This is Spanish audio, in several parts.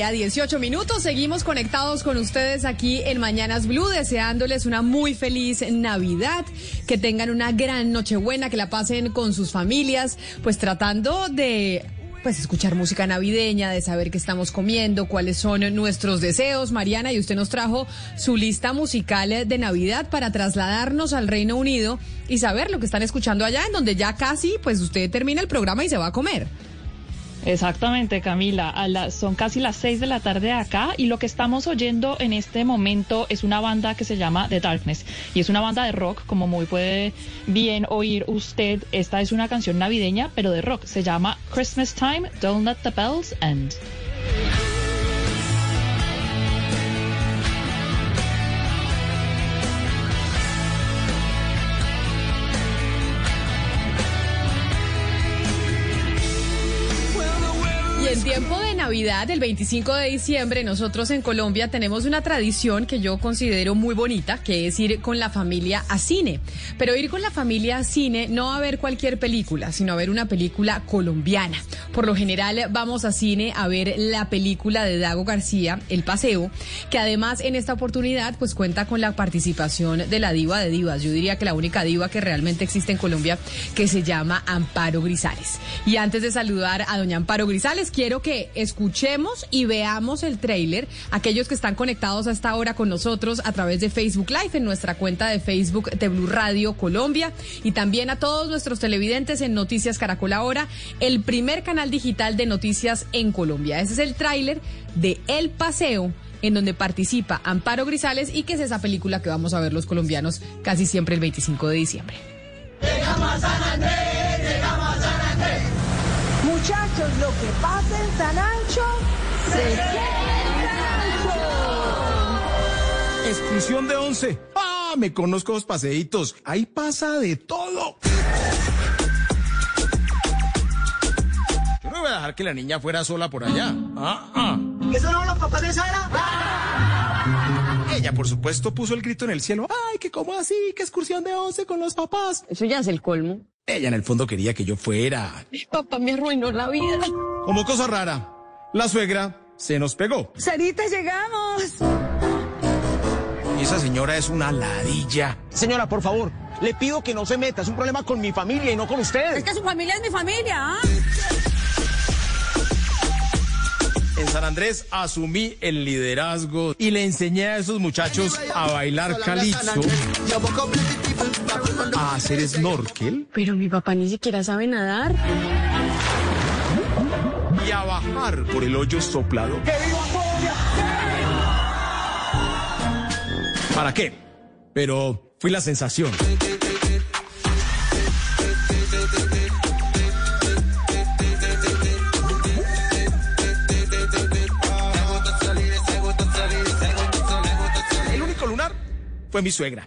Del día, 18 minutos, seguimos conectados con ustedes aquí en Mañanas Blue, deseándoles una muy feliz Navidad, que tengan una gran Nochebuena, que la pasen con sus familias, pues tratando de pues escuchar música navideña, de saber qué estamos comiendo, cuáles son nuestros deseos. Mariana, y usted nos trajo su lista musical de Navidad para trasladarnos al Reino Unido y saber lo que están escuchando allá, en donde ya casi, pues usted termina el programa y se va a comer. Exactamente, Camila. Son casi las 6 de la tarde acá y lo que estamos oyendo en este momento es una banda que se llama The Darkness y es una banda de rock, como muy puede bien oír usted. Esta es una canción navideña, pero de rock. Se llama Christmas Time, Don't Let the Bells End. Navidad, el 25 de diciembre, nosotros en Colombia tenemos una tradición que yo considero muy bonita, que es ir con la familia a cine. Pero ir con la familia a cine no a ver cualquier película, sino a ver una película colombiana. Por lo general vamos a cine a ver la película de Dago García, El Paseo, que además en esta oportunidad pues cuenta con la participación de la diva de divas. Yo diría que la única diva que realmente existe en Colombia que se llama Amparo Grisales. Y antes de saludar a doña Amparo Grisales, quiero que escuchemos y veamos el tráiler. Aquellos que están conectados a esta hora con nosotros a través de Facebook Live en nuestra cuenta de Facebook de Blue Radio Colombia y también a todos nuestros televidentes en Noticias Caracol Ahora, el primer canal digital de noticias en Colombia. Ese es el tráiler de El Paseo en donde participa Amparo Grisales y que es esa película que vamos a ver los colombianos casi siempre el 25 de diciembre. Muchachos, lo que pasa en San Ancho se queda en San Ancho. Exclusión de 11. Ah, me conozco los paseitos. Ahí pasa de todo. Yo no voy a dejar que la niña fuera sola por allá. Ah, ah. ¿Esos no son los papás de Sara? Ella, por supuesto, puso el grito en el cielo. Ay, que cómo así, que excursión de 11 con los papás. Eso ya es el colmo. Ella en el fondo quería que yo fuera. Mi papá me arruinó la vida. Como cosa rara, la suegra se nos pegó. Sarita, llegamos. Y esa señora es una ladilla. Señora, por favor, le pido que no se meta. Es un problema con mi familia y no con usted. Es que su familia es mi familia, ¿ah? En San Andrés asumí el liderazgo y le enseñé a esos muchachos a bailar calipso, a hacer snorkel Pero mi papá ni siquiera sabe nadar. y a bajar por el hoyo soplado. ¿Para qué? Pero fui la sensación. El único lunar fue mi suegra.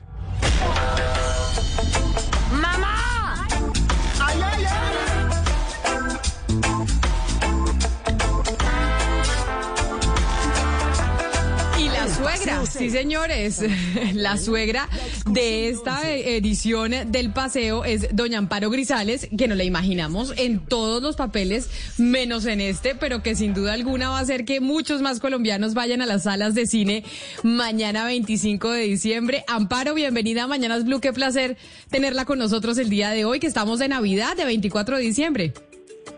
Sí señores, la suegra de esta edición del paseo es doña Amparo Grisales, que nos la imaginamos en todos los papeles, menos en este, pero que sin duda alguna va a hacer que muchos más colombianos vayan a las salas de cine mañana 25 de diciembre. Amparo, bienvenida a Mañanas Blue, qué placer tenerla con nosotros el día de hoy, que estamos de Navidad, de 24 de diciembre.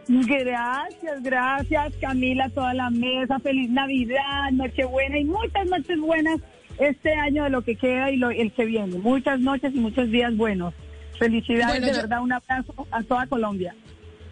Gracias, gracias Camila, toda la mesa, feliz Navidad, Nochebuena y muchas noches buenas este año de lo que queda y lo, el que viene. Muchas noches y muchos días buenos. Felicidades, Bueno, de yo- verdad, un abrazo a toda Colombia.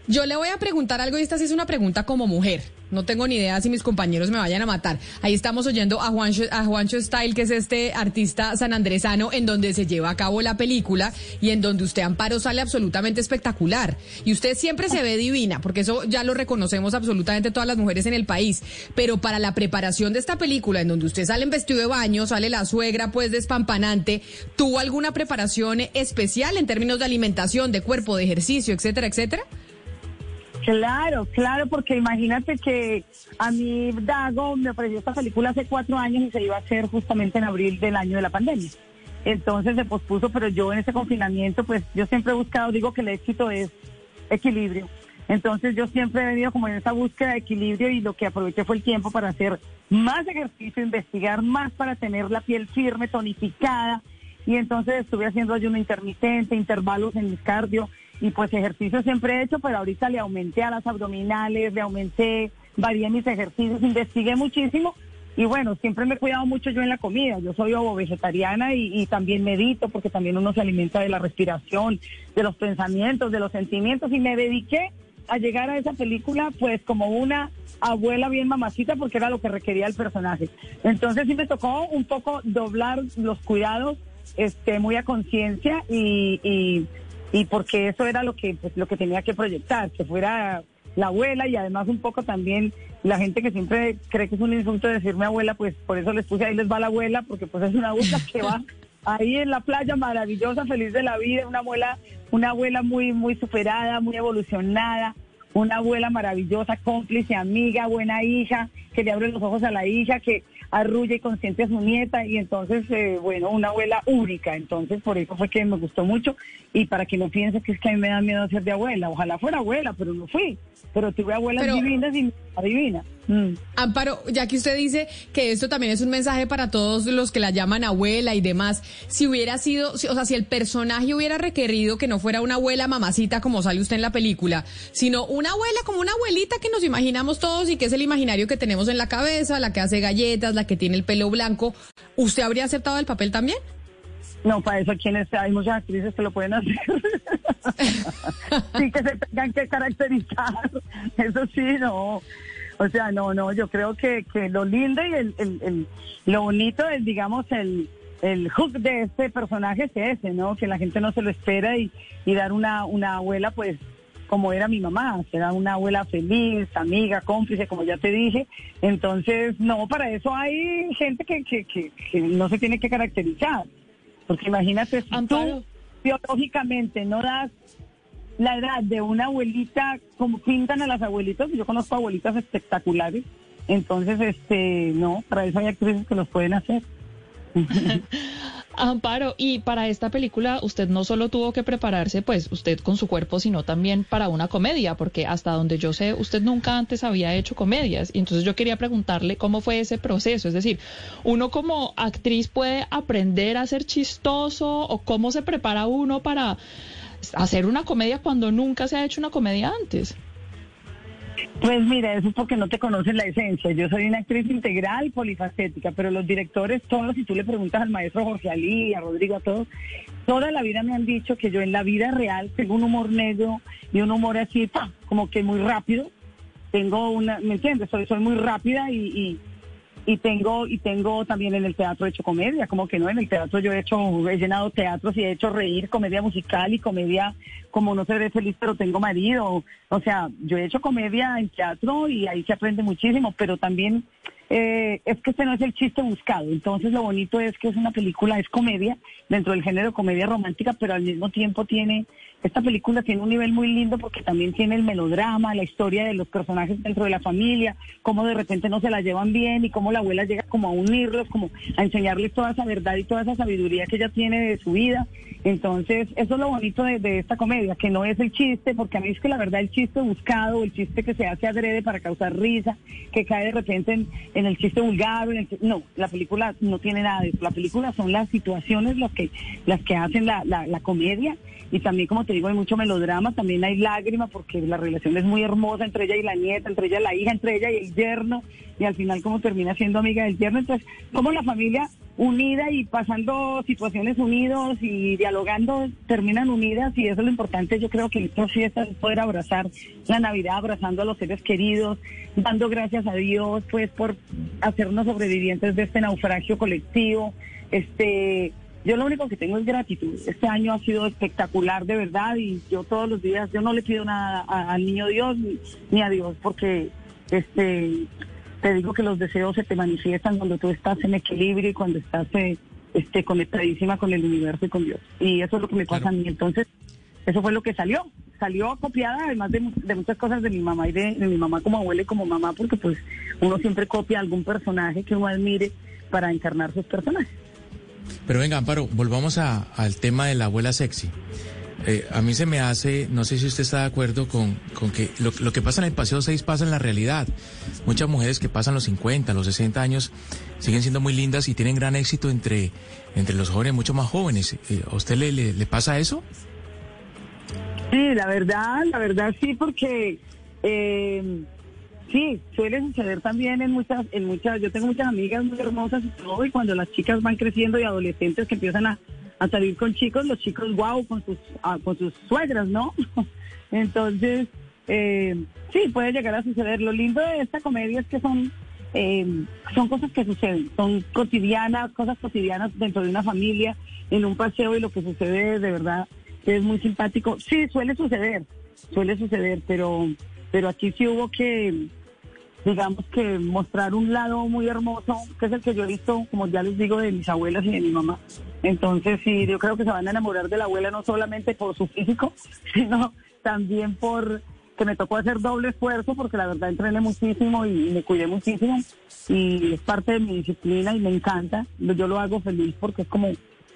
Yo le voy a preguntar algo y esta sí es una pregunta como mujer. No tengo ni idea si mis compañeros me vayan a matar. Ahí estamos oyendo a Juancho, a Juancho Style, que es este artista sanandresano, en donde se lleva a cabo la película y en donde usted, Amparo, sale absolutamente espectacular. Y usted siempre se ve divina, porque eso ya lo reconocemos absolutamente todas las mujeres en el país. Pero para la preparación de esta película, en donde usted sale en vestido de baño, sale la suegra, pues despampanante, ¿tuvo alguna preparación especial en términos de alimentación, de cuerpo, de ejercicio, etcétera, etcétera? Claro, claro, porque imagínate que a mí Dago me ofreció esta película hace cuatro años y se iba a hacer justamente en abril del año de la pandemia. Entonces se pospuso, pero yo en ese confinamiento, pues yo siempre he buscado, digo que el éxito es equilibrio. Entonces yo siempre he venido como en esa búsqueda de equilibrio y lo que aproveché fue el tiempo para hacer más ejercicio, investigar más para tener la piel firme, tonificada. Y entonces estuve haciendo ayuno intermitente, intervalos en mis cardio y pues ejercicio siempre he hecho, pero ahorita le aumenté a las abdominales, le aumenté, varié mis ejercicios, investigué muchísimo y bueno, siempre me he cuidado mucho yo en la comida. Yo soy ovo vegetariana y, y, también medito porque también uno se alimenta de la respiración, de los pensamientos, de los sentimientos y me dediqué a llegar a esa película pues como una abuela bien mamacita porque era lo que requería el personaje. Entonces sí me tocó un poco doblar los cuidados este muy a conciencia y, y y porque eso era lo que pues, lo que tenía que proyectar, que fuera la abuela y además un poco también la gente que siempre cree que es un insulto decirme abuela, pues por eso les puse ahí les va la abuela, porque pues es una abuela que va ahí en la playa maravillosa, feliz de la vida, una abuela, una abuela muy, muy superada, muy evolucionada, una abuela maravillosa, cómplice, amiga, buena hija, que le abre los ojos a la hija, que arrulla y consiente a su nieta y entonces, eh, bueno, una abuela única. Entonces, por eso fue que me gustó mucho y para que no piense que es que a mí me da miedo ser de abuela. Ojalá fuera abuela, pero no fui. Pero tuve abuelas divinas y adivina. Mm. Amparo, ya que usted dice que esto también es un mensaje para todos los que la llaman abuela y demás, si hubiera sido, o sea, si el personaje hubiera requerido que no fuera una abuela mamacita como sale usted en la película, sino una abuela como una abuelita que nos imaginamos todos y que es el imaginario que tenemos en la cabeza, la que hace galletas, la que tiene el pelo blanco, ¿usted habría aceptado el papel también? No, para eso quienes hay muchas actrices que lo pueden hacer. sí que se tengan que caracterizar. Eso sí, no. O sea, no, no, yo creo que, que lo lindo y el, el, lo bonito es, digamos, el, el hook de este personaje es ese, ¿no? Que la gente no se lo espera y, y dar una, una abuela, pues, como era mi mamá, era una abuela feliz, amiga, cómplice, como ya te dije. Entonces, no, para eso hay gente que, que, que, que no se tiene que caracterizar. Porque imagínate, si tú biológicamente no das la edad de una abuelita, como pintan a las abuelitas, yo conozco abuelitas espectaculares, entonces, este, no, para eso hay actrices que los pueden hacer. Amparo, y para esta película usted no solo tuvo que prepararse, pues usted con su cuerpo, sino también para una comedia, porque hasta donde yo sé, usted nunca antes había hecho comedias. Y entonces yo quería preguntarle cómo fue ese proceso. Es decir, uno como actriz puede aprender a ser chistoso o cómo se prepara uno para hacer una comedia cuando nunca se ha hecho una comedia antes. Pues mira, eso es porque no te conoces la esencia. Yo soy una actriz integral, polifacética, pero los directores, todos, si tú le preguntas al maestro Jorge Ali, a Rodrigo, a todos, toda la vida me han dicho que yo en la vida real tengo un humor negro y un humor así, como que muy rápido. Tengo una, ¿me entiendes? Soy, soy muy rápida y y tengo y tengo también en el teatro hecho comedia, como que no, en el teatro yo he hecho, he llenado teatros y he hecho reír, comedia musical y comedia como no seré feliz pero tengo marido, o sea, yo he hecho comedia en teatro y ahí se aprende muchísimo, pero también eh, es que este no es el chiste buscado, entonces lo bonito es que es una película, es comedia, dentro del género comedia romántica, pero al mismo tiempo tiene esta película tiene un nivel muy lindo porque también tiene el melodrama, la historia de los personajes dentro de la familia, cómo de repente no se la llevan bien y cómo la abuela llega como a unirlos, como a enseñarles toda esa verdad y toda esa sabiduría que ella tiene de su vida. Entonces, eso es lo bonito de, esta comedia, que no es el chiste, porque a mí es que la verdad el chiste buscado, el chiste que se hace adrede para causar risa, que cae de repente en, el chiste vulgar, no, la película no tiene nada de eso. La película son las situaciones las que, las que hacen la comedia y también, como te digo, hay mucho melodrama, también hay lágrimas porque la relación es muy hermosa entre ella y la nieta, entre ella y la hija, entre ella y el yerno, y al final como termina siendo amiga del yerno. Entonces, como la familia unida y pasando situaciones unidos y dialogando terminan unidas y eso es lo importante. Yo creo que estas fiestas es poder abrazar la Navidad, abrazando a los seres queridos, dando gracias a Dios pues por hacernos sobrevivientes de este naufragio colectivo. Este, yo lo único que tengo es gratitud. Este año ha sido espectacular de verdad y yo todos los días yo no le pido nada al niño Dios ni, ni a Dios porque este te digo que los deseos se te manifiestan cuando tú estás en equilibrio y cuando estás eh, este, conectadísima con el universo y con Dios. Y eso es lo que me pasa a mí. Entonces, eso fue lo que salió. Salió copiada, además de, de muchas cosas de mi mamá y de, de mi mamá como abuela y como mamá, porque pues uno siempre copia algún personaje que uno admire para encarnar sus personajes. Pero venga, Amparo, volvamos a- al tema de la abuela sexy. Eh, a mí se me hace, no sé si usted está de acuerdo con, con que lo, que pasa en el Paseo 6 pasa en la realidad. Muchas mujeres que pasan los 50, los 60 años siguen siendo muy lindas y tienen gran éxito entre, entre los jóvenes mucho más jóvenes. Eh, ¿A usted le, le, le pasa eso? Sí, la verdad, la verdad sí, porque eh, sí, suele suceder también en muchas, en muchas, yo tengo muchas amigas muy hermosas y todo, y cuando las chicas van creciendo y adolescentes que empiezan a, salir con chicos, los chicos wow con sus, ah, con sus suegras, ¿no? Entonces, eh, sí, puede llegar a suceder. Lo lindo de esta comedia es que son eh, son cosas que suceden, son cotidianas, cosas cotidianas dentro de una familia, en un paseo y lo que sucede de verdad es muy simpático. Sí, suele suceder, suele suceder, pero, pero aquí sí hubo que, digamos que mostrar un lado muy hermoso, que es el que yo he visto, como ya les digo, de mis abuelas y de mi mamá. Entonces sí, yo creo que se van a enamorar de la abuela no solamente por su físico, sino también por que me tocó hacer doble esfuerzo porque la verdad entrené muchísimo y, me cuidé muchísimo y es parte de mi disciplina y me encanta. Yo lo hago feliz porque es como,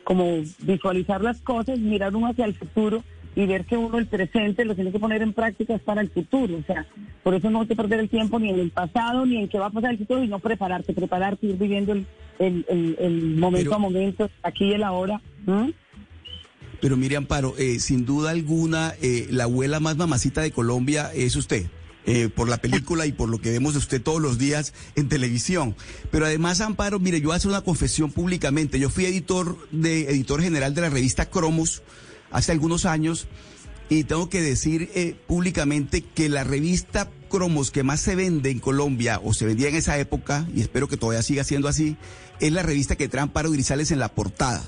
como visualizar las cosas, mirar uno hacia el futuro y ver que uno el presente lo tiene que poner en práctica es para el futuro. O sea, por eso no hay que perder el tiempo ni en el pasado ni en qué va a pasar el futuro y no prepararte, prepararte, ir viviendo el, el, el, el momento Pero- a momento, aquí y el ahora. ¿Mm? Pero mire, Amparo, eh, sin duda alguna, eh, la abuela más mamacita de Colombia es usted. eh, por la película y por lo que vemos de usted todos los días en televisión. Pero además, Amparo, mire, yo hacer una confesión públicamente. Yo fui editor de editor general de la revista Cromos hace algunos años y tengo que decir eh, públicamente que la revista Cromos que más se vende en Colombia o se vendía en esa época, y espero que todavía siga siendo así, es la revista que trae Amparo Grisales en la portada.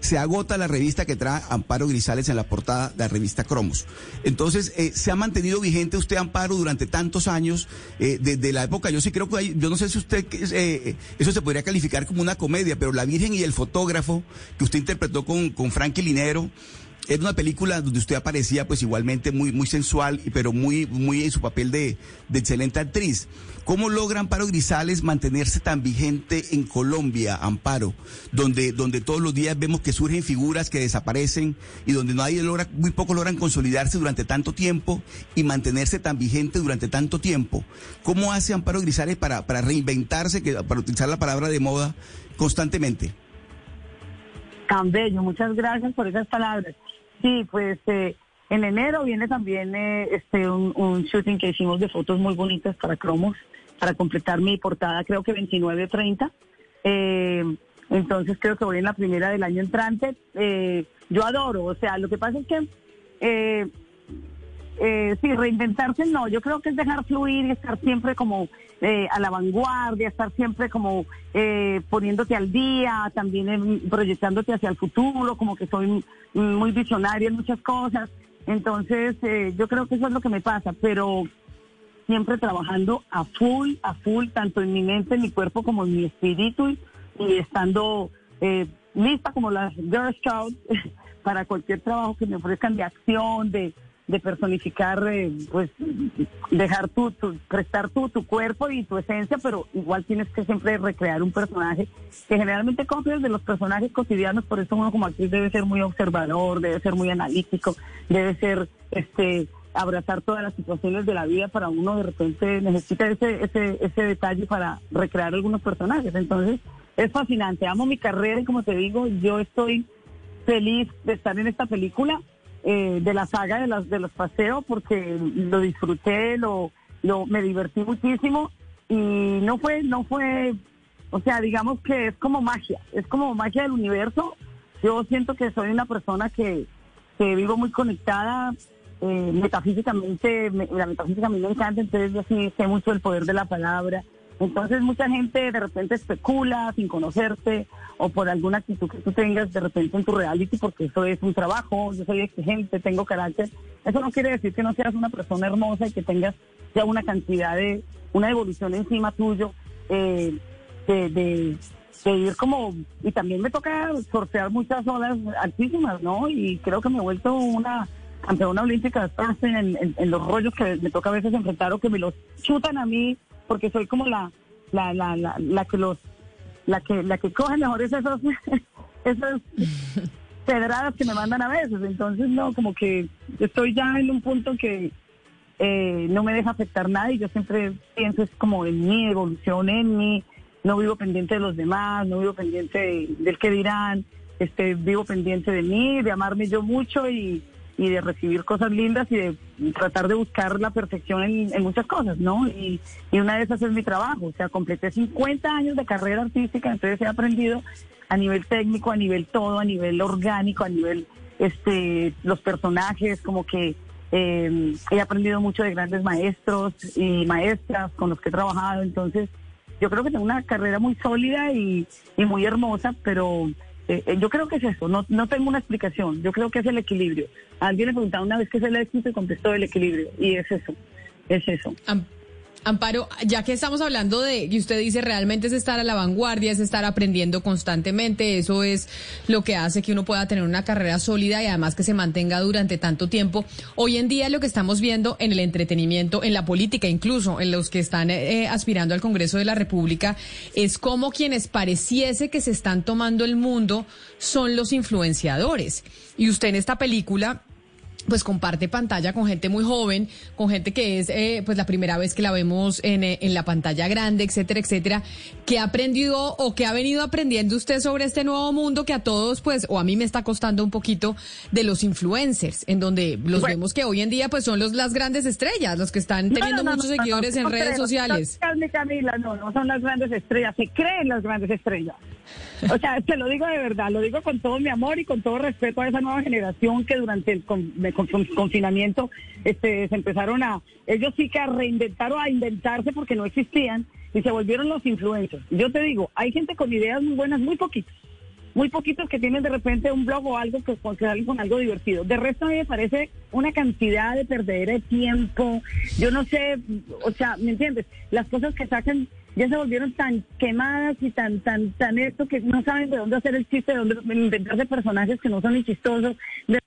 Se agota la revista que trae Amparo Grisales en la portada de la revista Cromos. Entonces, eh, se ha mantenido vigente usted, Amparo, durante tantos años, eh, desde la época, yo sí creo que hay, yo no sé si usted, eso se podría calificar como una comedia, pero La Virgen y el Fotógrafo, que usted interpretó con, con Frankie Linero, era una película donde usted aparecía pues igualmente muy, muy sensual, pero muy, muy en su papel de, de excelente actriz. ¿Cómo logra Amparo Grisales mantenerse tan vigente en Colombia, Amparo? Donde, donde todos los días vemos que surgen figuras que desaparecen y donde nadie logra, muy pocos logran consolidarse durante tanto tiempo y mantenerse tan vigente durante tanto tiempo. ¿Cómo hace Amparo Grisales para, para reinventarse, para utilizar la palabra de moda, constantemente? Tan muchas gracias por esas palabras. Sí, pues eh, en enero viene también eh, este un, un shooting que hicimos de fotos muy bonitas para Cromos, para completar mi portada, creo que 29-30. Eh, entonces creo que voy en la primera del año entrante. Eh, yo adoro, o sea, lo que pasa es que eh, eh, sí, reinventarse no, yo creo que es dejar fluir y estar siempre como eh, a la vanguardia, estar siempre como eh, poniéndote al día, también proyectándote hacia el futuro, como que soy muy visionaria en muchas cosas. Entonces, eh, yo creo que eso es lo que me pasa, pero siempre trabajando a full, a full, tanto en mi mente, en mi cuerpo, como en mi espíritu, y, y estando eh, lista como las Girl Scouts para cualquier trabajo que me ofrezcan de acción, de, de personificar, eh, pues dejar tu, tu- prestar tu, tu cuerpo y tu esencia, pero igual tienes que siempre recrear un personaje que generalmente copias de los personajes cotidianos, por eso uno como actriz debe ser muy observador, debe ser muy analítico, debe ser este abrazar todas las situaciones de la vida para uno de repente necesita ese, ese, ese detalle para recrear algunos personajes. Entonces, es fascinante, amo mi carrera y como te digo, yo estoy feliz de estar en esta película, eh, de la saga de, las, de los paseos, porque lo disfruté, lo, lo, me divertí muchísimo y no fue, no fue O sea, digamos que es como magia, es como magia del universo. Yo siento que soy una persona que, que vivo muy conectada eh, metafísicamente, me- la metafísica a mí me encanta, entonces yo sí sé mucho el poder de la palabra. Entonces mucha gente de repente especula sin conocerte o por alguna actitud que tú tengas de repente en tu reality, porque eso es un trabajo, yo soy exigente, tengo carácter. Eso no quiere decir que no seas una persona hermosa y que tengas ya una cantidad de, una evolución encima tuyo, eh, de, de, de ir como, y también me toca sortear muchas olas altísimas, ¿no? Y creo que me he vuelto una campeona olímpica de en, en- en los rollos que me toca a veces enfrentar o que me los chutan a mí, porque soy como la, la, la, la, la que los, la que, la que coge mejor es esos, esas pedradas que me mandan a veces. Entonces, no, como que estoy ya en un punto que eh, no me deja afectar nada y yo siempre pienso es como en mi evolución, en mí, no vivo pendiente de los demás, no vivo pendiente de- del que dirán, este, vivo pendiente de mí, de amarme yo mucho y, y de recibir cosas lindas y de tratar de buscar la perfección en, muchas cosas, ¿no? Y, y una de esas es mi trabajo, o sea, completé 50 años de carrera artística, entonces he aprendido a nivel técnico, a nivel todo, a nivel orgánico, a nivel este los personajes, como que eh, he aprendido mucho de grandes maestros y maestras con los que he trabajado, entonces yo creo que tengo una carrera muy sólida y, y muy hermosa, pero eh, eh, yo creo que es eso, no, no tengo una explicación, yo creo que es el equilibrio. Alguien le preguntaba una vez qué es el éxito y contestó el equilibrio, y es eso, es eso. Amparo, ya que estamos hablando de, y usted dice realmente es estar a la vanguardia, es estar aprendiendo constantemente, eso es lo que hace que uno pueda tener una carrera sólida y además que se mantenga durante tanto tiempo. Hoy en día lo que estamos viendo en el entretenimiento, en la política, incluso en los que están eh, aspirando al Congreso de la República, es como quienes pareciese que se están tomando el mundo son los influenciadores. Y usted en esta película pues comparte pantalla con gente muy joven, con gente que es eh, pues la primera vez que la vemos en, eh, en la pantalla grande, etcétera, etcétera. ¿Qué ha aprendido o qué ha venido aprendiendo usted sobre este nuevo mundo que a todos, pues, o a mí me está costando un poquito de los influencers, en donde los Bueno. vemos que hoy en día pues son los las grandes estrellas, los que están teniendo no, no, muchos no, seguidores en redes creo, sociales. Camila, no, no son las grandes estrellas, se creen las grandes estrellas. O sea, te lo digo de verdad, lo digo con todo mi amor y con todo respeto a esa nueva generación que durante el con- confinamiento este, se empezaron a, ellos sí que a reinventar o a inventarse porque no existían y se volvieron los influencers. Yo te digo, hay gente con ideas muy buenas, muy poquitos muy poquitos que tienen de repente un blog o algo que, salen con algo divertido. De resto a mí me parece una cantidad de perdedera de tiempo. Yo no sé, o sea, ¿me entiendes? Las cosas que sacan ya se volvieron tan quemadas y tan, tan, tan esto que no saben de dónde hacer el chiste, de dónde inventarse personajes que no son ni chistosos, de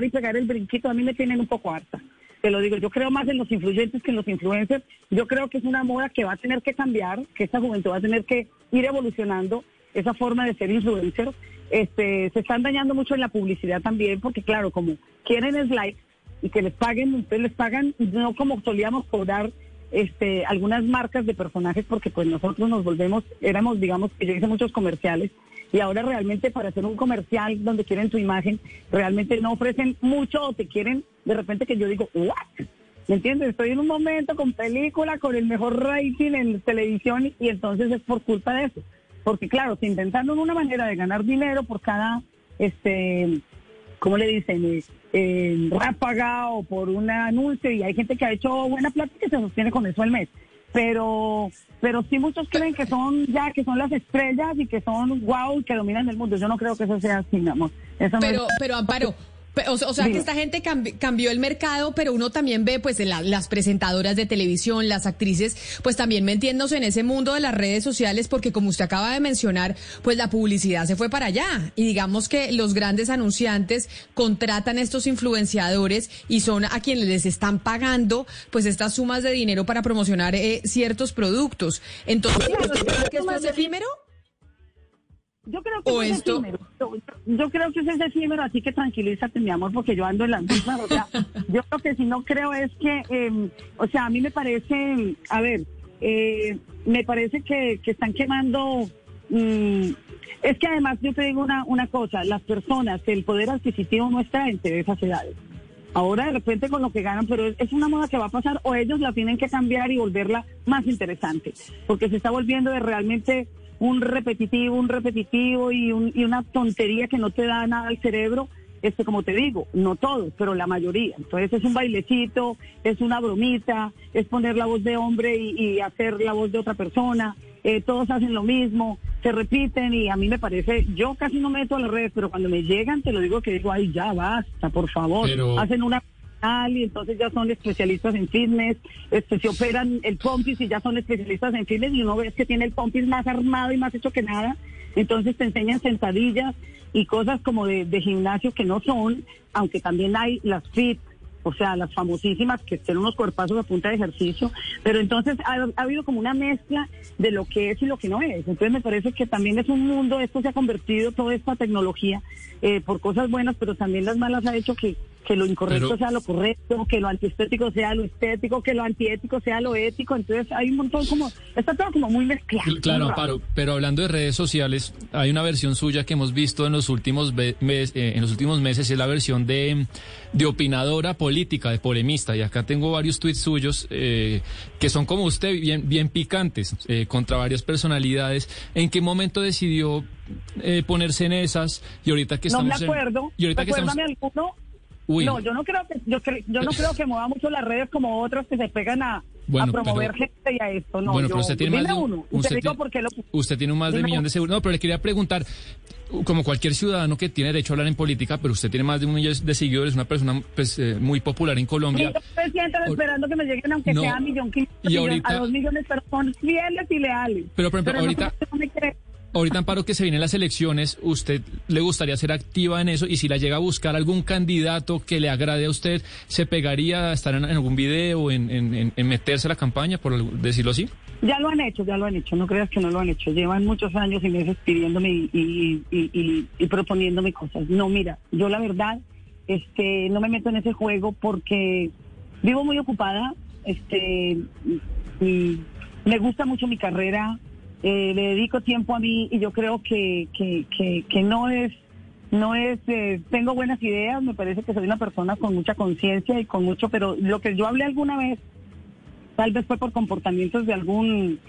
y pegar el brinquito. A mí me tienen un poco harta. Te lo digo, yo creo más en los influyentes que en los influencers. Yo creo que es una moda que va a tener que cambiar, que esta juventud va a tener que ir evolucionando esa forma de ser influencer. Este, se están dañando mucho en la publicidad también, porque claro, como quieren es like y que les paguen, ustedes les pagan no como solíamos cobrar este, algunas marcas de personajes, porque pues nosotros nos volvemos, éramos, digamos, que yo hice muchos comerciales y ahora realmente para hacer un comercial donde quieren tu imagen, realmente no ofrecen mucho o te quieren de repente que yo digo, ¿what? ¿Me entiendes? Estoy en un momento con película, con el mejor rating en televisión y, entonces es por culpa de eso. Porque claro, se inventaron una manera de ganar dinero por cada, este, ¿cómo le dicen? Eh, ráfaga o por un anuncio y hay gente que ha hecho buena plata y que se sostiene con eso al mes. Pero, pero sí muchos creen que son ya, que son las estrellas y que son wow y que dominan el mundo. Yo no creo que eso sea así, mi amor. Eso no Pero, es- pero Amparo, o, o sea que esta gente cambi- cambió el mercado, pero uno también ve pues en la- las presentadoras de televisión, las actrices, pues también metiéndose en ese mundo de las redes sociales, porque como usted acaba de mencionar, pues la publicidad se fue para allá. Y digamos que los grandes anunciantes contratan a estos influenciadores y son a quienes les están pagando pues estas sumas de dinero para promocionar eh, ciertos productos. Entonces, ¿usted cree que esto es efímero? Yo creo que O es esto- efímero. Yo, yo creo que ese es efímero, así que tranquilízate, mi amor, porque yo ando en las mismas. O sea, yo lo que sí no creo es que, eh, o sea, a mí me parece, a ver, eh, me parece que, que están quemando. mm, es que además yo te digo una, una cosa, las personas, el poder adquisitivo no está entre esas edades. Ahora de repente con lo que ganan, pero es, es una moda que va a pasar o ellos la tienen que cambiar y volverla más interesante, porque se está volviendo de realmente un repetitivo, un repetitivo y, un- y una tontería que no te da nada al cerebro. Este, como te digo, no todos, pero la mayoría. Entonces es un bailecito, es una bromita, es poner la voz de hombre y, y hacer la voz de otra persona. Eh, todos hacen lo mismo, se repiten y a mí me parece, yo casi no me meto a las redes, pero cuando me llegan te lo digo que digo, ay, ya basta, por favor. Pero- Hacen una y entonces ya son especialistas en fitness, este, se operan el pompis y ya son especialistas en fitness y uno ve que tiene el pompis más armado y más hecho que nada, entonces te enseñan sentadillas y cosas como de, de gimnasio que no son, aunque también hay las fit, o sea, las famosísimas que tienen unos cuerpazos a punta de ejercicio, pero entonces ha, ha habido como una mezcla de lo que es y lo que no es. Entonces me parece que también es un mundo, esto se ha convertido, toda esta tecnología, eh, por cosas buenas, pero también las malas ha hecho que, que lo incorrecto Pero- sea lo correcto, que lo antiestético sea lo estético, que lo antiético sea lo ético. Entonces hay un montón como, está todo como muy mezclado. Claro. Amparo, pero hablando de redes sociales, hay una versión suya que hemos visto en los últimos mes- eh, en los últimos meses, es la versión de, de opinadora política, de polemista. Y acá tengo varios tweets suyos eh, que son como usted, bien, bien picantes, eh, contra varias personalidades. ¿En qué momento decidió eh, ponerse en esas? Y ahorita que no me estamos en- acuerdo. y ahorita que estamos, Recuérdame alguno. Uy. No, yo no creo que yo, cre- yo no creo que mueva mucho las redes como otros que se pegan a, Bueno, a promover pero- gente y a esto. No, bueno, yo, pero usted tiene más de un- uno. y usted te digo tiene- por qué lo Usted tiene un más de un millón de seguidores. No, pero le quería preguntar, como cualquier ciudadano que tiene derecho a hablar en política, pero usted tiene más de un millón de seguidores, una persona pues, eh, muy popular en Y Colombia. yo esperando que me lleguen aunque No. sea a millón ahorita- a dos millones, pero son fieles y leales. Pero, por ejemplo, ahorita- no. Ahorita, Amparo, que se vienen las elecciones, ¿usted le gustaría ser activa en eso? Y si la llega a buscar algún candidato que le agrade a usted, ¿se pegaría a estar en, algún video, en, en- meterse a la campaña, por decirlo así? Ya lo han hecho, ya lo han hecho, no creas que no lo han hecho. Llevan muchos años y meses pidiéndome y, y- y- y proponiéndome cosas. No, mira, yo la verdad este, no me meto en ese juego porque vivo muy ocupada, este, y me gusta mucho mi carrera, eh, le dedico tiempo a mí y yo creo que, que, que, no es no es, eh, tengo buenas ideas, me parece que soy una persona con mucha conciencia y con mucho, pero lo que yo hablé alguna vez tal vez fue por comportamientos de algún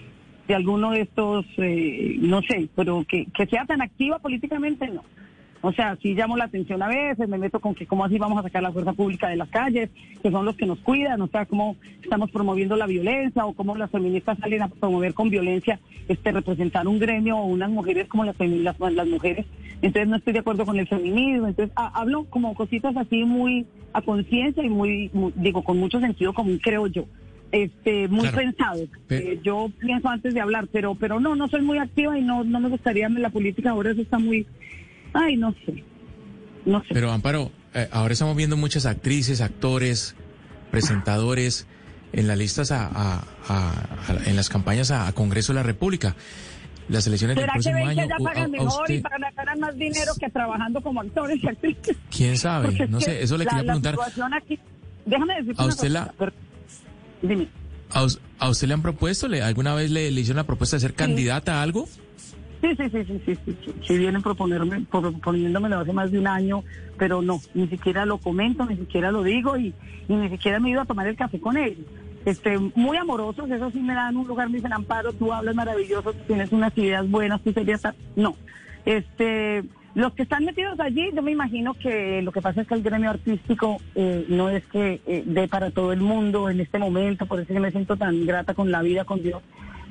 de alguno de estos eh, no sé pero que, que sea tan activa políticamente no o sea sí llamo la atención a veces me meto con que cómo así vamos a sacar la fuerza pública de las calles que son los que nos cuidan o sea cómo estamos promoviendo la violencia o cómo las feministas salen a promover con violencia este representar un gremio o unas mujeres como las las, las mujeres entonces no estoy de acuerdo con el feminismo entonces ha- hablo como cositas así muy a conciencia y muy, muy- digo con mucho sentido común creo yo este muy Claro. pensado. Pe- Eh, yo pienso antes de hablar, pero pero no, no soy muy activa y no no me gustaría en la política ahora eso está muy ay, no sé. No sé. Pero Amparo, eh, ahora estamos viendo muchas actrices, actores, presentadores en las listas a, a- a- a- en las campañas a, Congreso de la República. Las elecciones del ¿Será que próximo ven que año. u- pagan mejor usted- y pagan, más dinero que trabajando como actores y actrices? ¿Quién sabe? Porque No sé, eso le la- quería preguntar. La aquí, déjame decirte ¿A usted la- cosita, pero- dime. ¿A, us- a usted le han propuesto? ¿Le, ¿Alguna vez le, le hicieron la propuesta de ser candidata a algo? Sí, sí, sí, sí, sí, sí, sí, sí vienen proponerme, proponiéndomelo hace más de un año, pero no, ni siquiera lo comento, ni siquiera lo digo y, ni siquiera me ido a tomar el café con ellos. Este, muy amorosos, eso sí me dan un lugar, me dicen, Amparo, tú hablas maravilloso, tienes unas ideas buenas, tú serías... ta-". No, este, los que están metidos allí, yo me imagino que lo que pasa es que el gremio artístico eh, no es que eh, dé para todo el mundo en este momento, por eso que me siento tan grata con la vida, con Dios,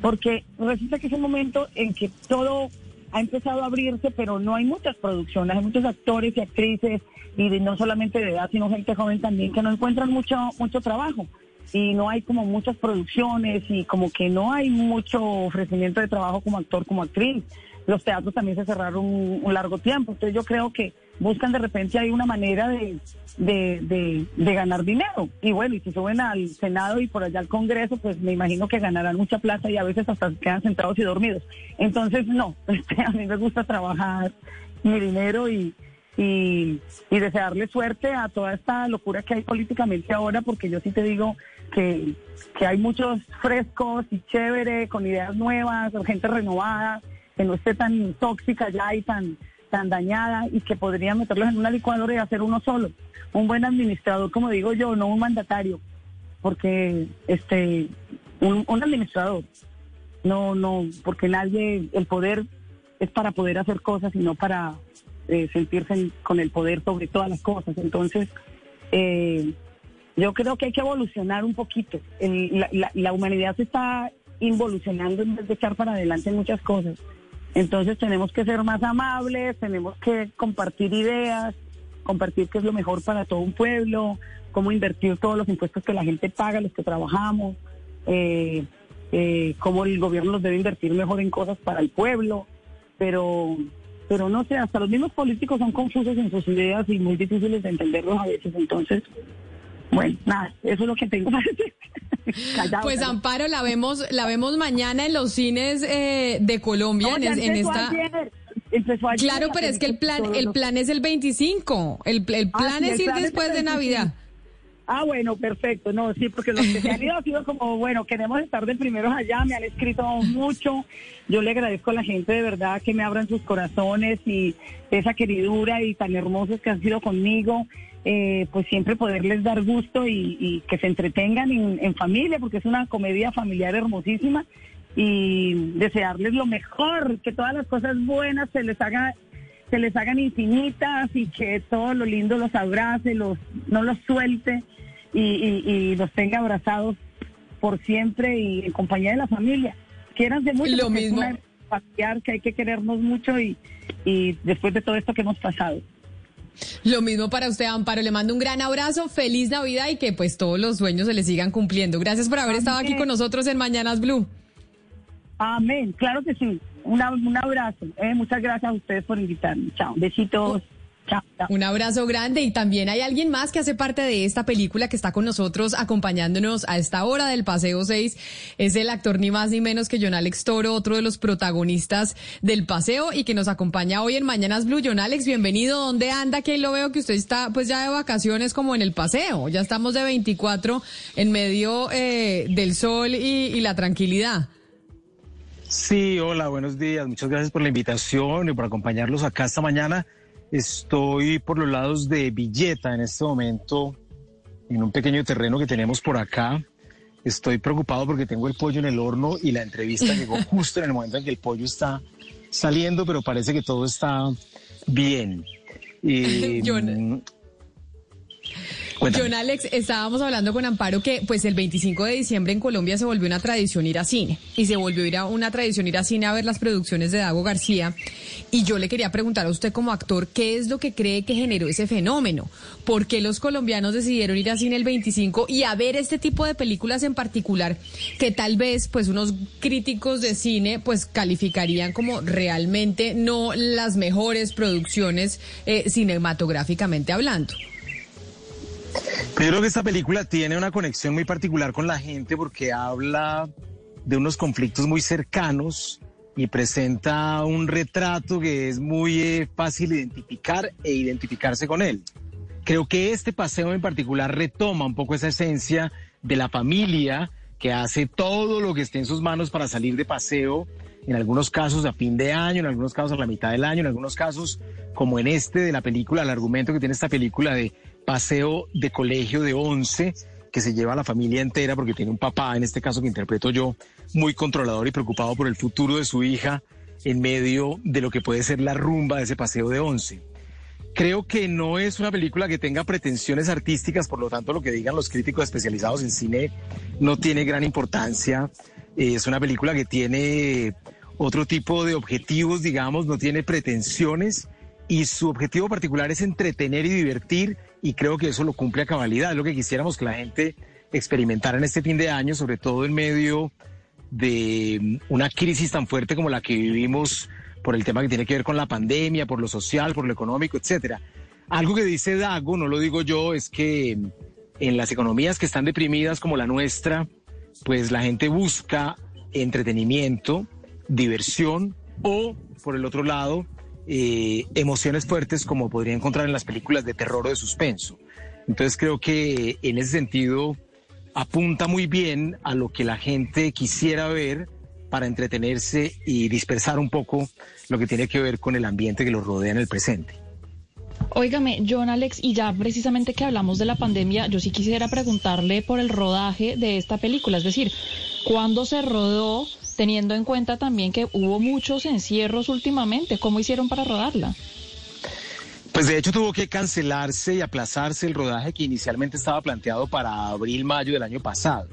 porque resulta que es un momento en que todo ha empezado a abrirse, pero no hay muchas producciones, hay muchos actores y actrices, y de- no solamente de edad, sino gente joven también, que no encuentran mucho, mucho trabajo. Y no hay como muchas producciones y como que no hay mucho ofrecimiento de trabajo como actor, como actriz. Los teatros también se cerraron un, un largo tiempo. Entonces yo creo que buscan de repente ahí una manera de, de, de, ganar dinero. Y bueno, y si suben al Senado y por allá al Congreso, pues me imagino que ganarán mucha plata y a veces hasta quedan sentados y dormidos. Entonces, no, este, a mí me gusta trabajar mi dinero y, y, y desearle suerte a toda esta locura que hay políticamente ahora, porque yo sí te digo que, que hay muchos frescos y chévere, con ideas nuevas, gente renovada, que no esté tan tóxica ya y tan, tan dañada y que podría meterlos en una licuadora y hacer uno solo. Un buen administrador, como digo yo, no un mandatario, porque este un, administrador No, no, porque nadie, el poder es para poder hacer cosas y no para eh, sentirse en- con el poder sobre todas las cosas. Entonces, eh, yo creo que hay que evolucionar un poquito. El- la, la- la humanidad se está involucionando en vez de echar para adelante muchas cosas. Entonces tenemos que ser más amables, tenemos que compartir ideas, compartir qué es lo mejor para todo un pueblo, cómo invertir todos los impuestos que la gente paga, los que trabajamos, eh, eh, cómo el gobierno los debe invertir mejor en cosas para el pueblo, pero pero no sé, hasta los mismos políticos son confusos en sus ideas y muy difíciles de entenderlos a veces, entonces, bueno, nada, eso es lo que tengo para decir. Callado, Pues. Amparo, la vemos, la vemos mañana en los cines eh, de Colombia, No, en, en esta. ayer, Claro, la pero es que el plan, el plan es el 25. El, el Ah, plan es el ir plan después de 25. Navidad. Ah, bueno, perfecto. No, sí, porque los que se han ido ha sido como, bueno, queremos estar de primeros allá, me han escrito mucho. Yo le agradezco a la gente de verdad que me abran sus corazones y esa queridura y tan hermosos que han sido conmigo. Eh, pues siempre poderles dar gusto y, y que se entretengan en, en familia, porque es una comedia familiar hermosísima. Y desearles lo mejor, que todas las cosas buenas se les haga se les hagan infinitas y que todo lo lindo los abrace, los no los suelte y, y- y los tenga abrazados por siempre y en compañía de la familia. Quiéranse mucho. Lo mismo. Es una familiar que hay que querernos mucho y, y después de todo esto que hemos pasado. Lo mismo para usted, Amparo. Le mando un gran abrazo, feliz Navidad y que pues todos los sueños se le sigan cumpliendo. Gracias por haber estado aquí con nosotros en Mañanas Blue. Amén, claro que sí. Una- un abrazo. Eh, muchas gracias a ustedes por invitarme. Chao. Besitos. Chao. chao. Un abrazo grande y también hay alguien más que hace parte de esta película que está con nosotros acompañándonos a esta hora del Paseo 6. Es el actor ni más ni menos que John Alex Toro, otro de los protagonistas del paseo y que nos acompaña hoy en Mañanas Blue. John Alex, bienvenido. ¿Dónde anda? Que ahí lo veo que usted está pues ya de vacaciones como en el paseo. Ya estamos de 24 en medio eh, del sol y, y la tranquilidad. Sí, hola, buenos días. Muchas gracias por la invitación y por acompañarlos acá esta mañana. Estoy por los lados de Villeta en este momento, en un pequeño terreno que tenemos por acá. Estoy preocupado porque tengo el pollo en el horno y la entrevista llegó justo en el momento en que el pollo está saliendo, pero parece que todo está bien. Y, John- mm, cuéntame. John Alex, estábamos hablando con Amparo que pues el 25 de diciembre en Colombia se volvió una tradición ir a cine y se volvió ir a una tradición ir a cine a ver las producciones de Dago García y yo le quería preguntar a usted como actor qué es lo que cree que generó ese fenómeno, por qué los colombianos decidieron ir a cine el 25 y a ver este tipo de películas en particular que tal vez pues unos críticos de cine pues calificarían como realmente no las mejores producciones eh, cinematográficamente hablando. Yo creo que esta película tiene una conexión muy particular con la gente porque habla de unos conflictos muy cercanos y presenta un retrato que es muy eh, fácil identificar e identificarse con él. Creo que este paseo en particular retoma un poco esa esencia de la familia que hace todo lo que esté en sus manos para salir de paseo, en algunos casos a fin de año, en algunos casos a la mitad del año, en algunos casos como en este de la película, el argumento que tiene esta película de paseo de colegio de 11 que se lleva a la familia entera porque tiene un papá, en este caso que interpreto yo, muy controlador y preocupado por el futuro de su hija en medio de lo que puede ser la rumba de ese paseo de 11. Creo que no es una película que tenga pretensiones artísticas, por lo tanto lo que digan los críticos especializados en cine no tiene gran importancia. Eh, Es una película que tiene otro tipo de objetivos, digamos, no tiene pretensiones y su objetivo particular es entretener y divertir y creo que eso lo cumple a cabalidad. Es lo que quisiéramos que la gente experimentara en este fin de año, sobre todo en medio de mm, una crisis tan fuerte como la que vivimos por el tema que tiene que ver con la pandemia, por lo social, por lo económico, etcétera. Algo que dice Dago, no lo digo yo, es que mm, en las economías que están deprimidas como la nuestra, pues la gente busca entretenimiento, diversión o, por el otro lado, eh, emociones fuertes como podría encontrar en las películas de terror o de suspenso. Entonces creo que en ese sentido apunta muy bien a lo que la gente quisiera ver para entretenerse y dispersar un poco lo que tiene que ver con el ambiente que los rodea en el presente. Óigame, John Alex, y ya precisamente que hablamos de la pandemia, yo sí quisiera preguntarle por el rodaje de esta película, es decir, ¿cuándo se rodó? Teniendo en cuenta también que hubo muchos encierros últimamente. ¿Cómo hicieron para rodarla? Pues de hecho tuvo que cancelarse y aplazarse el rodaje que inicialmente estaba planteado para abril-mayo del año pasado.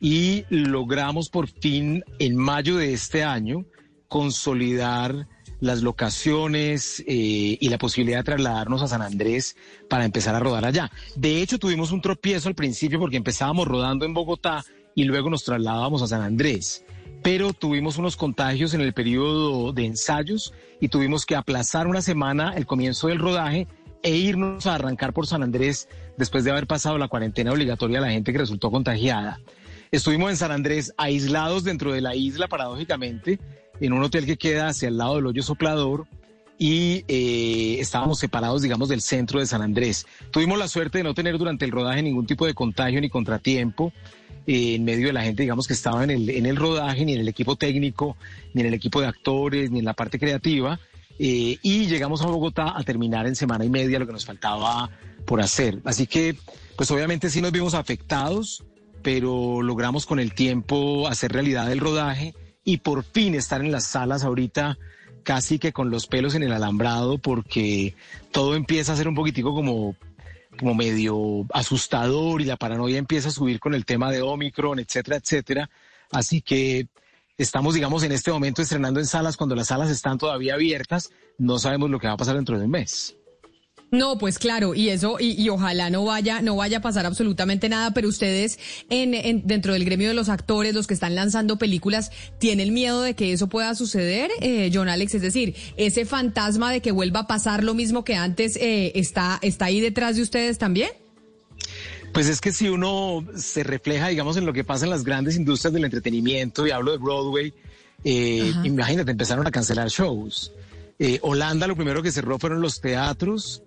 Y logramos por fin en mayo de este año consolidar las locaciones eh, y la posibilidad de trasladarnos a San Andrés para empezar a rodar allá. De hecho, tuvimos un tropiezo al principio porque empezábamos rodando en Bogotá y luego nos trasladábamos a San Andrés. Pero tuvimos unos contagios en el periodo de ensayos y tuvimos que aplazar una semana el comienzo del rodaje e irnos a arrancar por San Andrés después de haber pasado la cuarentena obligatoria a la gente que resultó contagiada. Estuvimos en San Andrés aislados dentro de la isla, paradójicamente, en un hotel que queda hacia el lado del hoyo soplador y eh, estábamos separados, digamos, del centro de San Andrés. Tuvimos la suerte de no tener durante el rodaje ningún tipo de contagio ni contratiempo en medio de la gente, digamos, que estaba en el, en el rodaje, ni en el equipo técnico, ni en el equipo de actores, ni en la parte creativa. Eh, y llegamos a Bogotá a terminar en semana y media lo que nos faltaba por hacer. Así que, pues obviamente sí nos vimos afectados, pero logramos con el tiempo hacer realidad el rodaje y por fin estar en las salas ahorita casi que con los pelos en el alambrado porque todo empieza a ser un poquitico como como medio asustador y la paranoia empieza a subir con el tema de Omicron, etcétera, etcétera. Así que estamos, digamos, en este momento estrenando en salas cuando las salas están todavía abiertas. No sabemos lo que va a pasar dentro de un mes. No, pues claro, y eso, y, ojalá no vaya, no vaya a pasar absolutamente nada, pero ustedes en, dentro del gremio de los actores, los que están lanzando películas, ¿tienen miedo de que eso pueda suceder, eh, John Alex? Es decir, ese fantasma de que vuelva a pasar lo mismo que antes eh, está, está ahí detrás de ustedes también. Pues es que si uno se refleja, digamos, en lo que pasa en las grandes industrias del entretenimiento, y hablo de Broadway, eh, imagínate, empezaron a cancelar shows. Holanda lo primero que cerró fueron los teatros,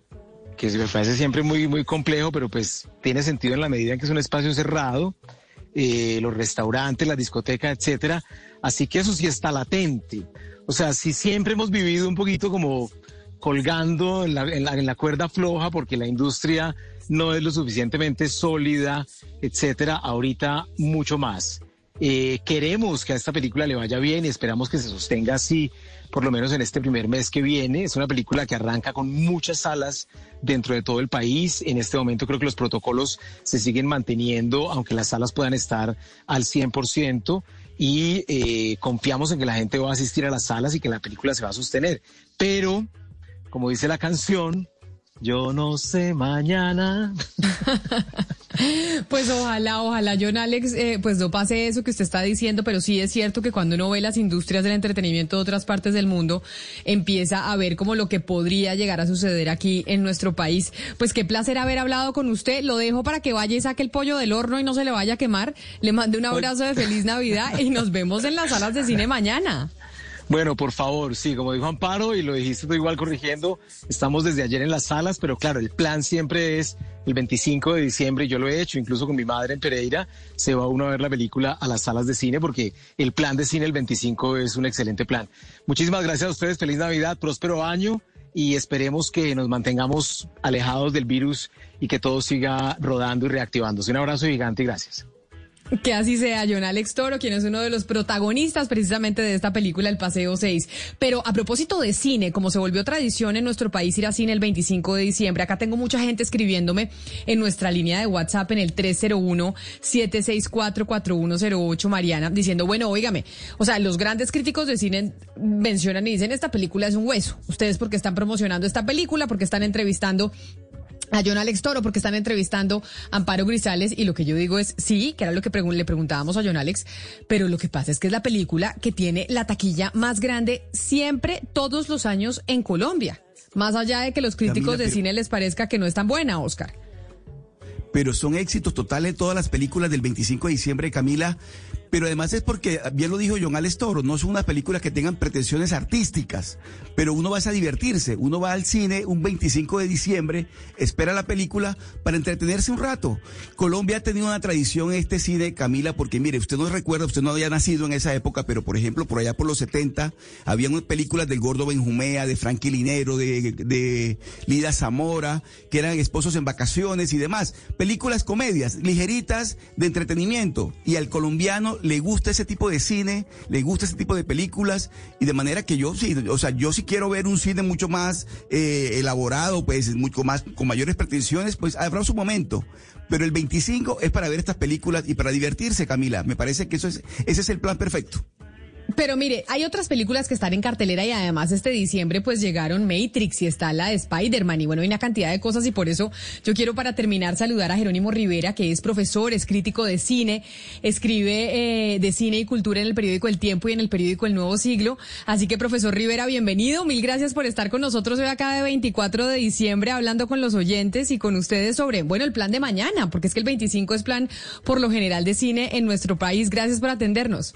que me parece siempre muy, muy complejo, pero pues tiene sentido en la medida en que es un espacio cerrado, eh, los restaurantes, las discotecas, etcétera. Así que eso sí está latente. O sea, si siempre hemos vivido un poquito como colgando en la, en la cuerda floja porque la industria no es lo suficientemente sólida, etcétera, ahorita mucho más. Eh, queremos que a esta película le vaya bien y esperamos que se sostenga así, por lo menos en este primer mes que viene. Es una película que arranca con muchas salas dentro de todo el país. En este momento creo que los protocolos se siguen manteniendo, aunque las salas puedan estar al 100%. Y eh, confiamos en que la gente va a asistir a las salas y que la película se va a sostener. Pero, como dice la canción, yo no sé mañana. Pues ojalá, ojalá, John Alex, eh, pues no pase eso que usted está diciendo, pero sí es cierto que cuando uno ve las industrias del entretenimiento de otras partes del mundo, empieza a ver como lo que podría llegar a suceder aquí en nuestro país. Pues qué placer haber hablado con usted. Lo dejo para que vaya y saque el pollo del horno y no se le vaya a quemar. Le mando un abrazo de feliz Navidad y nos vemos en las salas de cine mañana. Bueno, por favor, sí, como dijo Amparo y lo dijiste tú igual corrigiendo, estamos desde ayer en las salas, pero claro, el plan siempre es el 25 de diciembre, yo lo he hecho, incluso con mi madre en Pereira, se va uno a ver la película a las salas de cine porque el plan de cine el 25 es un excelente plan. Muchísimas gracias a ustedes, feliz Navidad, próspero año y esperemos que nos mantengamos alejados del virus y que todo siga rodando y reactivándose. Un abrazo gigante y gracias. Que así sea, John Alex Toro, quien es uno de los protagonistas precisamente de esta película, El Paseo 6. Pero a propósito de cine, como se volvió tradición en nuestro país ir a cine el 25 de diciembre, acá tengo mucha gente escribiéndome en nuestra línea de WhatsApp en el 301-764-4108, Mariana, diciendo, bueno, óigame, o sea, los grandes críticos de cine mencionan y dicen, esta película es un hueso. Ustedes porque están promocionando esta película, porque están entrevistando a John Alex Toro porque están entrevistando a Amparo Grisales y lo que yo digo es sí, que era lo que le preguntábamos a John Alex, pero lo que pasa es que es la película que tiene la taquilla más grande siempre, todos los años en Colombia. Más allá de que los críticos de cine les parezca que no es tan buena, Oscar. Pero son éxitos totales todas las películas del 25 de diciembre, Camila pero además es porque, bien lo dijo John Alex Toro, no son unas películas que tengan pretensiones artísticas, pero uno va a divertirse, uno va al cine un 25 de diciembre, espera la película para entretenerse un rato. Colombia ha tenido una tradición en este cine, Camila, porque mire, usted no recuerda, usted no había nacido en esa época, pero por ejemplo, por allá por los 70, había películas del Gordo Benjumea, de Frankie Linero, de, de Lida Zamora, que eran esposos en vacaciones y demás. Películas comedias, ligeritas, de entretenimiento, y al colombiano le gusta ese tipo de cine, le gusta ese tipo de películas y de manera que yo sí, o sea, yo sí quiero ver un cine mucho más eh, elaborado, pues mucho más con mayores pretensiones, pues habrá su momento. Pero el 25 es para ver estas películas y para divertirse, Camila. Me parece que eso es ese es el plan perfecto. Pero mire, hay otras películas que están en cartelera y además este diciembre pues llegaron Matrix y está la de Spider-Man y bueno, hay una cantidad de cosas y por eso yo quiero para terminar saludar a Jerónimo Rivera, que es profesor, es crítico de cine, escribe eh, de cine y cultura en el periódico El Tiempo y en el periódico El Nuevo Siglo. Así que profesor Rivera, bienvenido, mil gracias por estar con nosotros hoy acá de 24 de diciembre hablando con los oyentes y con ustedes sobre, bueno, el plan de mañana, porque es que el 25 es plan por lo general de cine en nuestro país. Gracias por atendernos.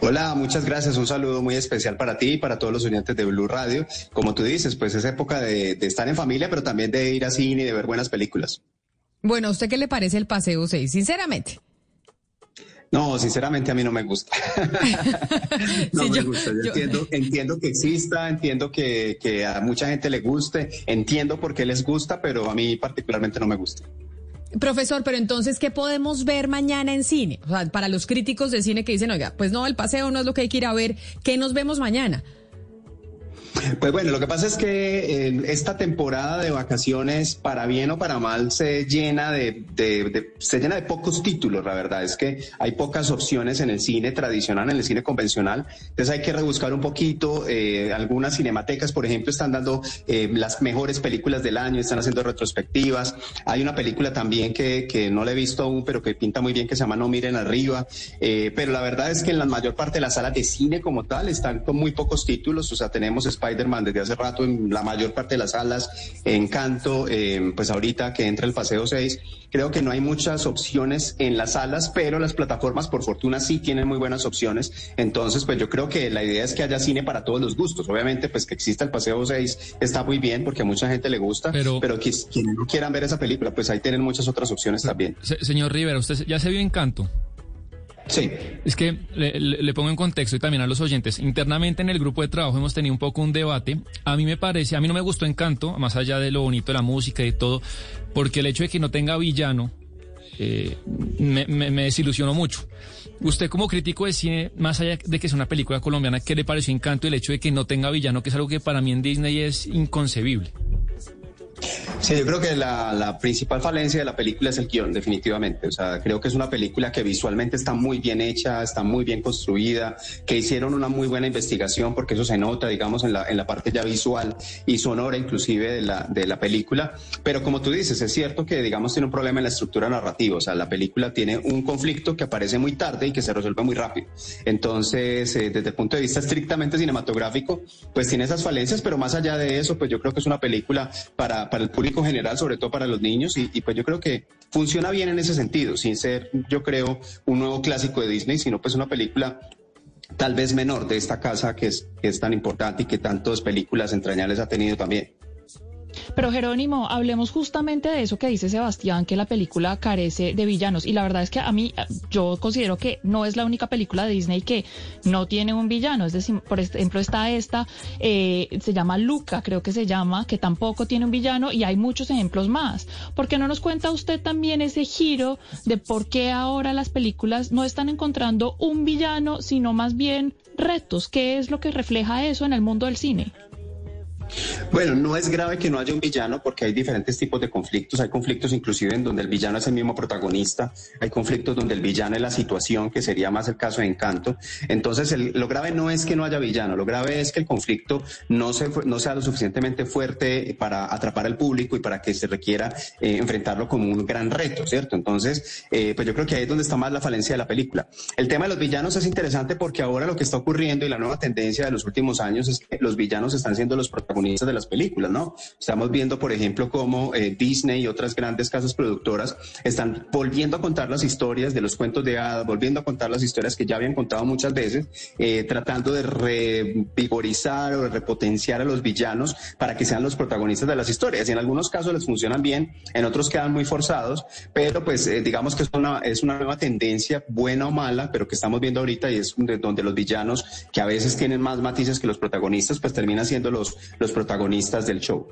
Hola, muchas gracias. Un saludo muy especial para ti y para todos los oyentes de Blue Radio. Como tú dices, pues es época de, estar en familia, pero también de ir a cine y de ver buenas películas. Bueno, ¿a usted qué le parece el Paseo 6? Sinceramente. No, sinceramente a mí no me gusta. no me gusta. Entiendo, entiendo que exista, entiendo que, que a mucha gente le guste, entiendo por qué les gusta, pero a mí particularmente no me gusta. Profesor, pero entonces, ¿qué podemos ver mañana en cine? O sea, para los críticos de cine que dicen, oiga, pues no, el paseo no es lo que hay que ir a ver, ¿qué nos vemos mañana? Pues bueno, lo que pasa es que eh, esta temporada de vacaciones, para bien o para mal, se llena de, se llena de pocos títulos. La verdad es que hay pocas opciones en el cine tradicional, en el cine convencional. Entonces hay que rebuscar un poquito. Eh, algunas cinematecas, por ejemplo, están dando eh, las mejores películas del año, están haciendo retrospectivas. Hay una película también que, que no la he visto aún, pero que pinta muy bien, que se llama No miren arriba. pero la verdad es que en la mayor parte de las salas de cine como tal están con muy pocos títulos. O sea, tenemos Spider-Man desde hace rato en la mayor parte de las salas, Encanto, eh, pues ahorita que entra el Paseo 6, creo que no hay muchas opciones en las salas, pero las plataformas por fortuna sí tienen muy buenas opciones. Entonces, pues yo creo que la idea es que haya cine para todos los gustos. Obviamente, pues que exista el Paseo 6 está muy bien porque a mucha gente le gusta, pero, pero quienes no quieran ver esa película, pues ahí tienen muchas otras opciones también. señor Rivera, ¿usted ya se vio Encanto? Sí. Es que le, pongo en contexto y también a los oyentes. Internamente en el grupo de trabajo hemos tenido un poco un debate. A mí me parece, a mí no me gustó Encanto, más allá de lo bonito de la música y todo, porque el hecho de que no tenga villano eh, me, desilusionó mucho. Usted como crítico de cine, más allá de que es una película colombiana, ¿qué le pareció Encanto el hecho de que no tenga villano, que es algo que para mí en Disney es inconcebible? Sí, yo creo que la, principal falencia de la película es el guion, definitivamente. O sea, creo que es una película que visualmente está muy bien hecha, está muy bien construida, que hicieron una muy buena investigación, porque eso se nota, digamos, en la, en la parte ya visual y sonora inclusive de la, de la película. Pero como tú dices, es cierto que, digamos, tiene un problema en la estructura narrativa. O sea, la película tiene un conflicto que aparece muy tarde y que se resuelve muy rápido. Entonces, eh, desde el punto de vista estrictamente cinematográfico, pues tiene esas falencias, pero más allá de eso, pues yo creo que es una película para, para el público general, sobre todo para los niños, y, pues yo creo que funciona bien en ese sentido, sin ser, yo creo, un nuevo clásico de Disney, sino pues una película tal vez menor de esta casa que es, que es tan importante y que tantas películas entrañables ha tenido también. Pero Jerónimo, hablemos justamente de eso que dice Sebastián, que la película carece de villanos. Y la verdad es que a mí, yo considero que no es la única película de Disney que no tiene un villano. Es decir, por ejemplo, está esta, eh, se llama Luca, creo que se llama, que tampoco tiene un villano y hay muchos ejemplos más. ¿Por qué no nos cuenta usted también ese giro de por qué ahora las películas no están encontrando un villano, sino más bien retos? ¿Qué es lo que refleja eso en el mundo del cine? Bueno, no es grave que no haya un villano porque hay diferentes tipos de conflictos. Hay conflictos inclusive en donde el villano es el mismo protagonista. Hay conflictos donde el villano es la situación, que sería más el caso de Encanto. Entonces, lo grave no es que no haya villano. Lo grave es que el conflicto no, se, no sea lo suficientemente fuerte para atrapar al público y para que se requiera eh, enfrentarlo como un gran reto, ¿cierto? Entonces, eh, pues yo creo que ahí es donde está más la falencia de la película. El tema de los villanos es interesante porque ahora lo que está ocurriendo y la nueva tendencia de los últimos años es que los villanos están siendo los protagonistas de las películas, ¿no? Estamos viendo, por ejemplo, cómo eh, Disney y otras grandes casas productoras están volviendo a contar las historias de los cuentos de hadas, volviendo a contar las historias que ya habían contado muchas veces, eh, tratando de revigorizar o de repotenciar a los villanos para que sean los protagonistas de las historias. Y en algunos casos les funcionan bien, en otros quedan muy forzados, pero pues eh, digamos que es una, es una nueva tendencia, buena o mala, pero que estamos viendo ahorita y es donde, los villanos, que a veces tienen más matices que los protagonistas, pues terminan siendo los, los protagonistas del show.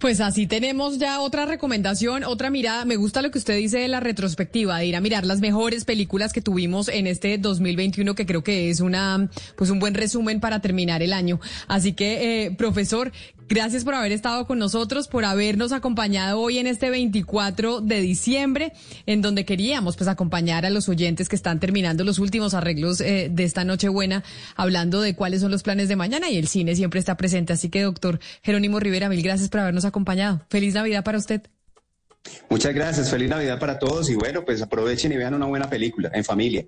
Pues así tenemos ya otra recomendación, otra mirada. Me gusta lo que usted dice de la retrospectiva, de ir a mirar las mejores películas que tuvimos en este 2021, que creo que es una, pues un buen resumen para terminar el año. Así que, eh, profesor, Gracias por haber estado con nosotros, por habernos acompañado hoy en este 24 de diciembre, en donde queríamos pues acompañar a los oyentes que están terminando los últimos arreglos eh, de esta Nochebuena, hablando de cuáles son los planes de mañana y el cine siempre está presente. Así que, doctor Jerónimo Rivera, mil gracias por habernos acompañado. Feliz Navidad para usted. Muchas gracias, feliz Navidad para todos y bueno, pues aprovechen y vean una buena película en familia.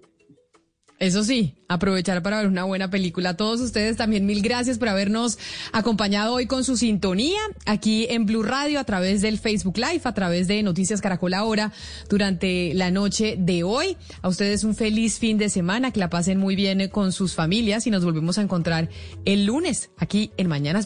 Eso sí, aprovechar para ver una buena película. A todos ustedes también mil gracias por habernos acompañado hoy con su sintonía aquí en Blue Radio a través del Facebook Live, a través de Noticias Caracol Ahora durante la noche de hoy. A ustedes un feliz fin de semana, que la pasen muy bien con sus familias y nos volvemos a encontrar el lunes aquí en Mañanas.